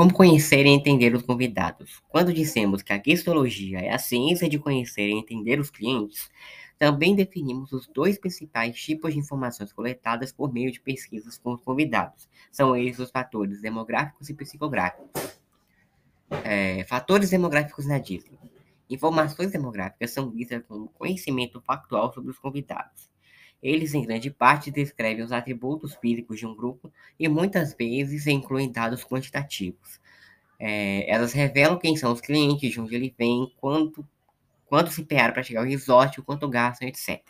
Como conhecer e entender os convidados? Quando dissemos que a guestologia é a ciência de conhecer e entender os clientes, também definimos os dois principais tipos de informações coletadas por meio de pesquisas com os convidados. São eles os fatores demográficos e psicográficos. É, fatores demográficos na Disney. Informações demográficas são vistas como conhecimento factual sobre os convidados. Eles, em grande parte, descrevem os atributos físicos de um grupo e muitas vezes incluem dados quantitativos. É, elas revelam quem são os clientes, de onde ele vem, quanto, quanto se empenharam para chegar ao resort, o quanto gastam, etc.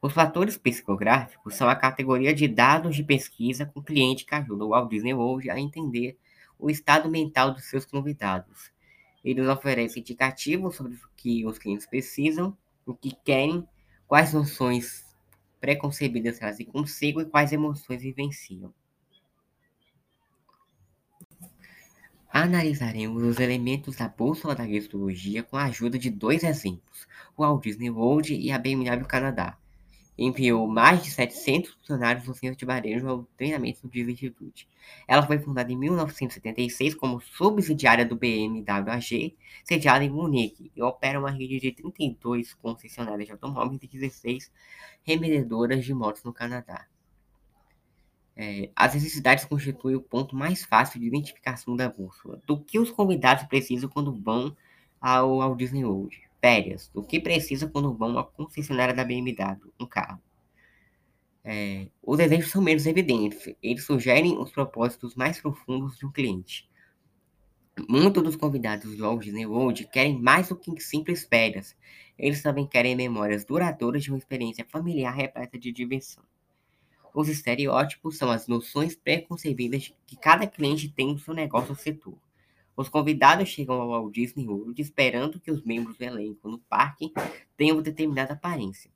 Os fatores psicográficos são a categoria de dados de pesquisa com cliente que ajudam o Walt Disney World a entender o estado mental dos seus convidados. Eles oferecem indicativos sobre o que os clientes precisam, o que querem quais noções preconcebidas trazem consigo e quais emoções vivenciam. Analisaremos os elementos da bússola da gestologia com a ajuda de dois exemplos, o Walt Disney World e a BMW Canadá enviou mais de 700 funcionários do centro de varejo ao treinamento de virtude. Ela foi fundada em 1976 como subsidiária do BMW AG, sediada em Munique, e opera uma rede de 32 concessionárias de automóveis e 16 revendedoras de motos no Canadá. É, as necessidades constituem o ponto mais fácil de identificação da bússola. Do que os convidados precisam quando vão ao, ao Disney World? Férias, o que precisa quando vão à concessionária da BMW, um carro. É, os exemplos são menos evidentes, eles sugerem os propósitos mais profundos de um cliente. Muitos dos convidados do Walt Disney World querem mais do que simples férias, eles também querem memórias duradouras de uma experiência familiar repleta de diversão. Os estereótipos são as noções preconcebidas que cada cliente tem do seu negócio ou setor. Os convidados chegam ao Walt Disney World esperando que os membros do elenco no parque tenham determinada aparência.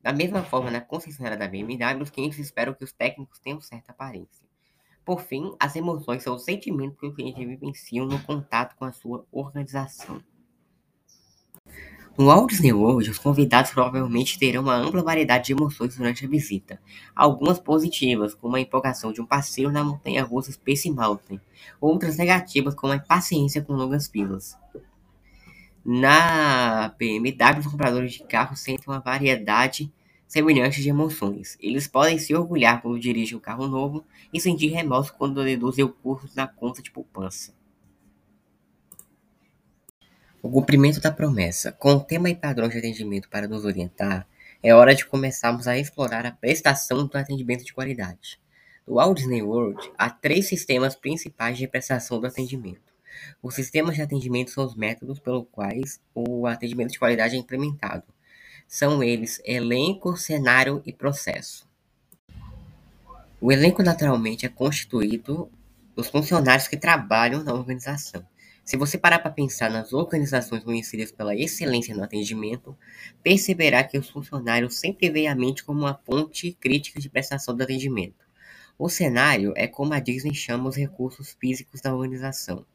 Da mesma forma, na concessionária da BMW, os clientes esperam que os técnicos tenham certa aparência. Por fim, as emoções são os sentimentos que o cliente vivencia no contato com a sua organização. No Walt Disney World, os convidados provavelmente terão uma ampla variedade de emoções durante a visita. Algumas positivas, como a empolgação de um passeio na montanha-russa Space Mountain. Outras negativas, como a impaciência com longas filas. Na BMW, os compradores de carros sentem uma variedade semelhante de emoções. Eles podem se orgulhar quando dirigem um carro novo e sentir remorso quando deduzem o custo na conta de poupança. O cumprimento da promessa. Com o tema e padrões de atendimento para nos orientar, é hora de começarmos a explorar a prestação do atendimento de qualidade. No Walt Disney World, há três sistemas principais de prestação do atendimento. Os sistemas de atendimento são os métodos pelos quais o atendimento de qualidade é implementado. São eles elenco, cenário e processo. O elenco naturalmente é constituído dos funcionários que trabalham na organização. Se você parar para pensar nas organizações conhecidas pela excelência no atendimento, perceberá que os funcionários sempre veem a mente como uma fonte crítica de prestação do atendimento. O cenário é como a Disney chama os recursos físicos da organização.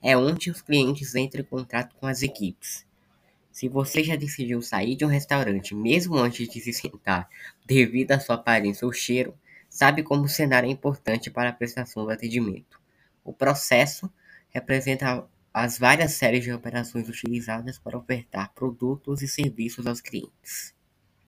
É onde os clientes entram em contato com as equipes. Se você já decidiu sair de um restaurante mesmo antes de se sentar, devido à sua aparência ou cheiro, sabe como o cenário é importante para a prestação do atendimento. O processo representa as várias séries de operações utilizadas para ofertar produtos e serviços aos clientes.